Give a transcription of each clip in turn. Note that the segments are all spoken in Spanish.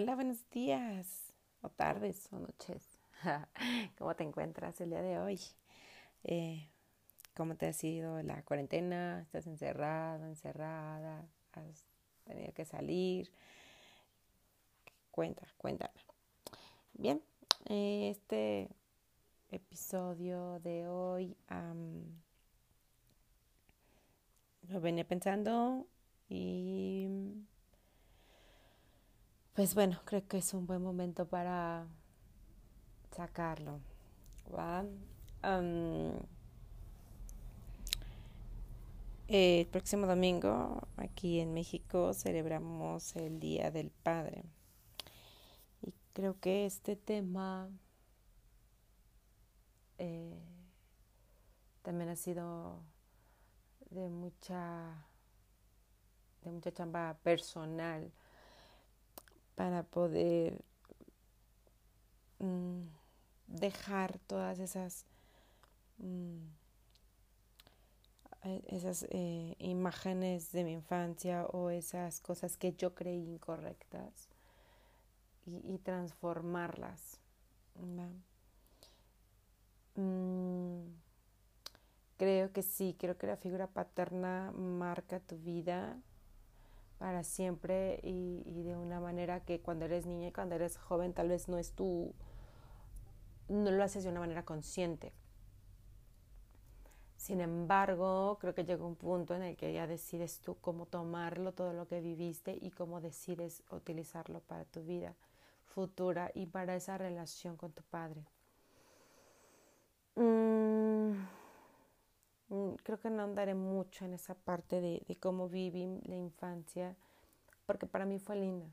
Hola, buenos días, o tardes, o noches. ¿Cómo te encuentras el día de hoy? Eh, ¿Cómo te ha sido la cuarentena? ¿Estás encerrado, encerrada? ¿Has tenido que salir? Cuenta, cuéntame. Bien, este episodio de hoy lo venía pensando y pues bueno, creo que es un buen momento para sacarlo. el próximo domingo aquí en México celebramos el Día del Padre. Y creo que este tema eh, también ha sido de mucha de mucha chamba personal para poder mm, dejar todas esas mm, esas eh, imágenes de mi infancia o esas cosas que yo creí incorrectas y, transformarlas. Mm, creo que sí, creo que la figura paterna marca tu vida para siempre y, de una manera que cuando eres niña y cuando eres joven tal vez no es tu, no lo haces de una manera consciente. Sin embargo, creo que llega un punto en el que ya decides tú cómo tomarlo, todo lo que viviste y cómo decides utilizarlo para tu vida futura y para esa relación con tu padre. Mm, creo que no andaré mucho en esa parte de, cómo viví la infancia, porque para mí fue linda,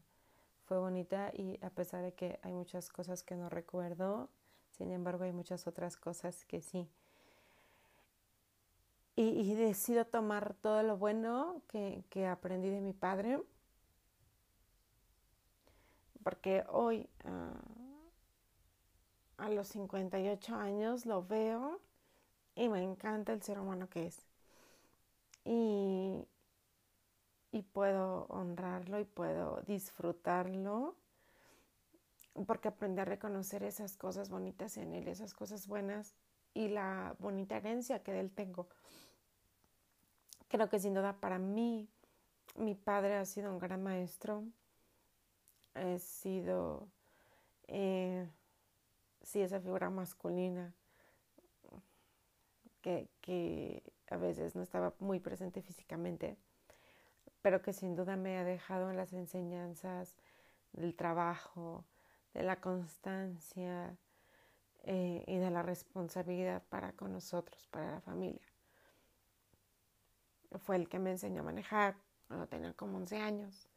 fue bonita y a pesar de que hay muchas cosas que no recuerdo, sin embargo hay muchas otras cosas que sí. Y, decido tomar todo lo bueno que, que aprendí de mi padre porque hoy ah, a los 58 años lo veo y me encanta el ser humano que es. Y, y puedo honrarlo y puedo disfrutarlo porque aprendí a reconocer esas cosas bonitas en él, esas cosas buenas y la bonita herencia que de él tengo. Creo que sin duda para mí mi padre ha sido un gran maestro he sido, eh, sí, esa figura masculina que, a veces no estaba muy presente físicamente, pero que sin duda me ha dejado en las enseñanzas del trabajo, de la constancia eh, y de la responsabilidad para con nosotros, para la familia. Fue el que me enseñó a manejar cuando tenía como 11 años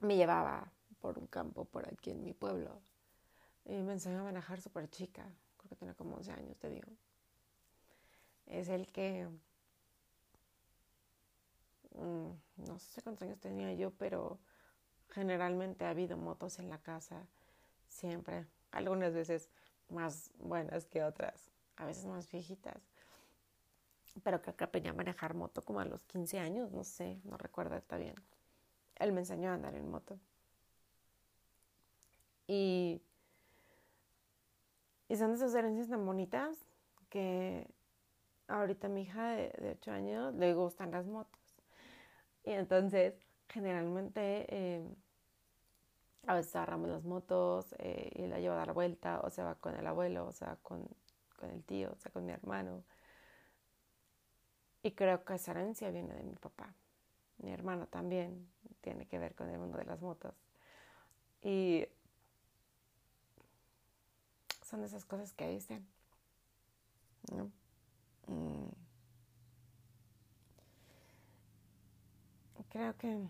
me llevaba por un campo por aquí en mi pueblo y me enseñó a manejar súper chica, creo que tenía como 11 años, te digo. Es el que, mm, no sé cuántos años tenía yo, pero generalmente ha habido motos en la casa, siempre, algunas veces más buenas que otras, a veces más viejitas. Pero creo que aprendí a manejar moto como a los 15 años, no sé, no recuerdo está bien. Él me enseñó a andar en moto. Y, y son esas herencias tan bonitas que ahorita mi hija de, 8 años le gustan las motos. Y entonces, generalmente, eh, a veces agarramos las motos eh, y la llevo a dar vuelta, o se va con el abuelo, o se va con, con el tío, o sea, con mi hermano. Y creo que esa herencia viene de mi papá. Mi hermano también tiene que ver con el mundo de las motos. Y son esas cosas que dicen. ¿no? Mm. creo que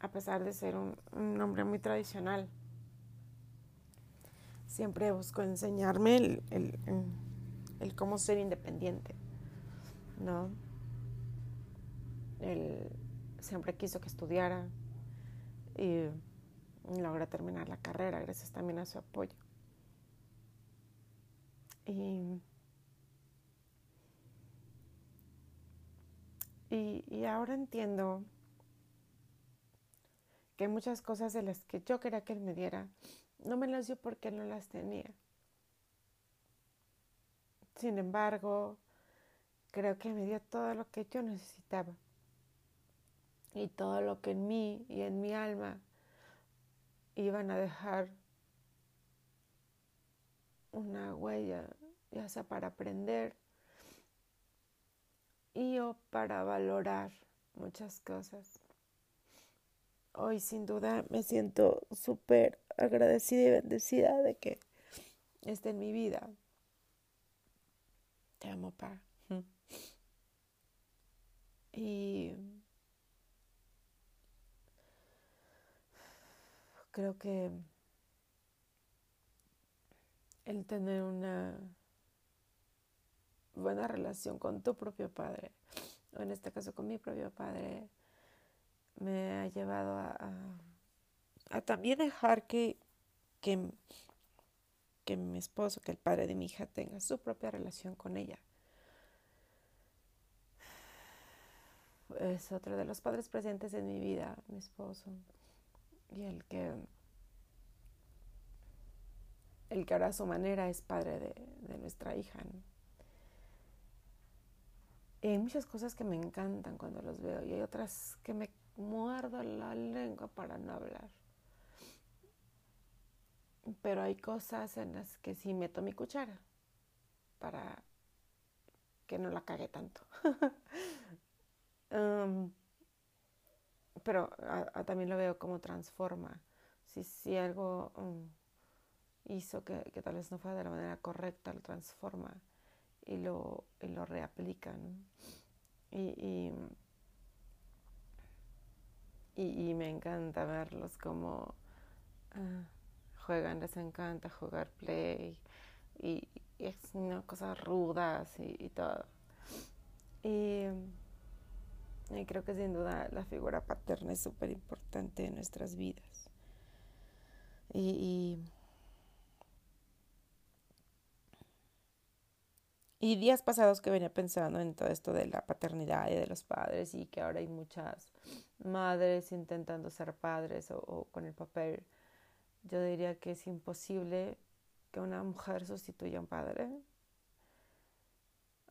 a pesar de ser un, un hombre muy tradicional, siempre buscó enseñarme el, el, el, cómo ser independiente, ¿no? Él siempre quiso que estudiara y logré terminar la carrera gracias también a su apoyo. Y, y, ahora entiendo que muchas cosas de las que yo quería que él me diera, no me las dio porque no las tenía. Sin embargo, creo que me dio todo lo que yo necesitaba. Y todo lo que en mí y en mi alma iban a dejar una huella, ya sea para aprender y o para valorar muchas cosas. Hoy sin duda me siento súper agradecida y bendecida de que esté en mi vida. Te amo, pa. Y creo que el tener una buena relación con tu propio padre, o en este caso con mi propio padre, me ha llevado a, también dejar que, que, que mi esposo, que el padre de mi hija tenga su propia relación con ella. Es otro de los padres presentes en mi vida, mi esposo, y el que el que a su manera es padre de nuestra hija. Hay muchas cosas que me encantan cuando los veo y hay otras que me muerdo la lengua para no hablar. Pero hay cosas en las que sí meto mi cuchara para que no la cague tanto. Um, pero también lo veo como transforma. Si, si algo um, hizo que, que, tal vez no fue de la manera correcta, lo transforma y lo, y lo reaplica. Y, y y, me encanta verlos como ah, juegan, les encanta jugar play y, es una cosas rudas y, todo. Y, creo que sin duda la figura paterna es súper importante en nuestras vidas. y Y días pasados que venía pensando en todo esto de la paternidad y de los padres y que ahora hay muchas madres intentando ser padres o, con el papel, yo diría que es imposible que una mujer sustituya a un padre.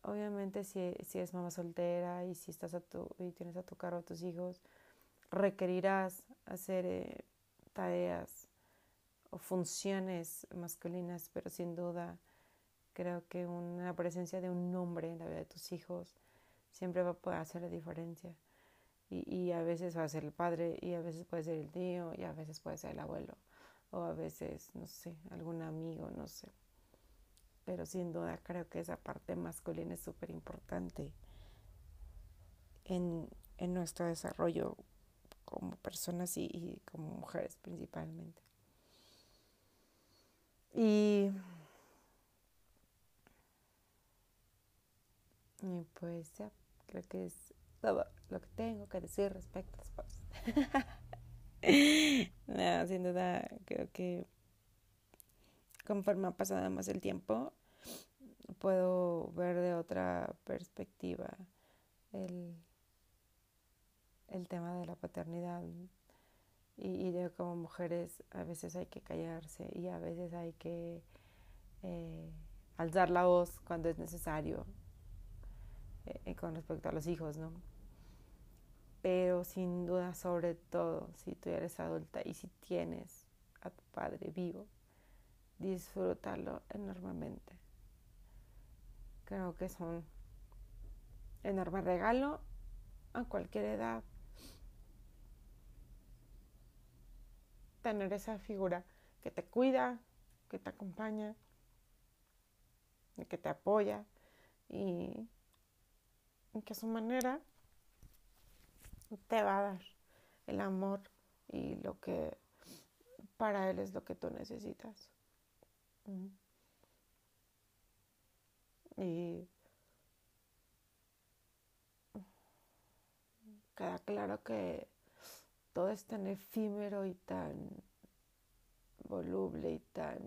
Obviamente si, si es mamá soltera y si estás a tu, y tienes a tu cargo a tus hijos, requerirás hacer eh, tareas o funciones masculinas, pero sin duda Creo que una presencia de un hombre en la vida de tus hijos siempre va a poder hacer la diferencia. Y, y, a veces va a ser el padre, y a veces puede ser el tío, y a veces puede ser el abuelo, o a veces, no sé, algún amigo, no sé. Pero sin duda creo que esa parte masculina es súper importante en, en, nuestro desarrollo como personas y, y como mujeres principalmente. Y Y pues ya, creo que es todo lo que tengo que decir respecto a los no, sin duda, creo que conforme ha pasado más el tiempo, puedo ver de otra perspectiva el, el tema de la paternidad. Y, y, de como mujeres a veces hay que callarse y a veces hay que eh, alzar la voz cuando es necesario eh, con respecto a los hijos, ¿no? Pero sin duda, sobre todo, si tú eres adulta y si tienes a tu padre vivo, disfrútalo enormemente. Creo que es un enorme regalo a cualquier edad. Tener esa figura que te cuida, que te acompaña, que te apoya y que a su manera te va a dar el amor y lo que para él es lo que tú necesitas. Y queda claro que todo es tan efímero y tan voluble y tan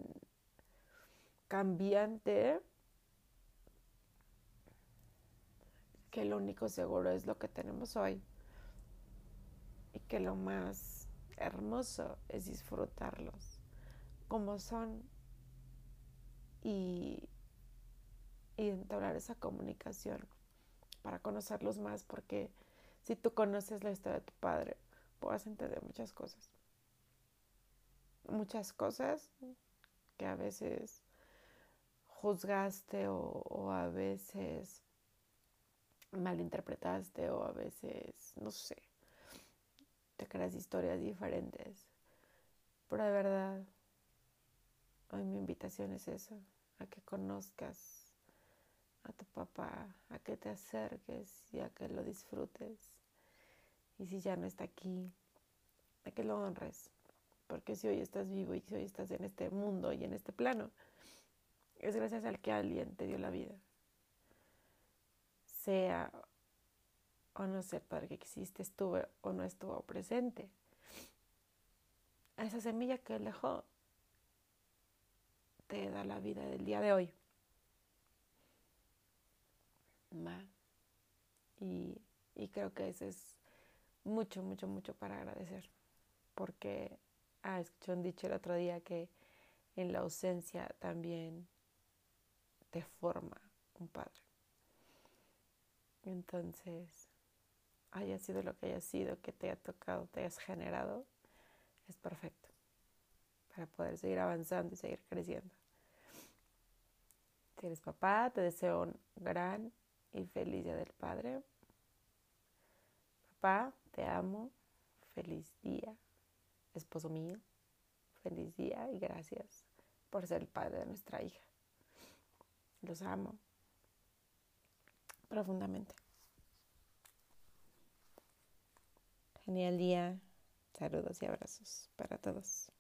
cambiante que lo único seguro es lo que tenemos hoy. Y que lo más hermoso es disfrutarlos como son y, entablar esa comunicación para conocerlos más porque si tú conoces la historia de tu padre puedas entender muchas cosas. Muchas cosas que a veces juzgaste o a veces malinterpretaste o a veces, no sé, te creas historias diferentes. Pero de verdad, hoy mi invitación es eso, a que conozcas a tu papá, a que te acerques y a que lo disfrutes. Y si ya no está aquí, a que lo honres. Porque si hoy estás vivo y si hoy estás en este mundo y en este plano, es gracias al que alguien te dio la vida. Sea o no ser padre que existe, estuvo o no estuvo presente. Esa semilla que él dejó te da la vida del día de hoy. Y, y creo que eso es mucho, mucho, mucho para agradecer. Porque, ah, escuché dicho el otro día que en la ausencia también te forma un padre. Entonces, haya sido lo que haya sido, que te haya tocado, te hayas generado, es perfecto para poder seguir avanzando y seguir creciendo. Si eres papá, te deseo un gran y feliz día del Padre. Papá, te amo. Feliz día. Esposo mío, feliz día y gracias por ser el padre de nuestra hija. Los amo profundamente. Genial día. Saludos y abrazos para todos.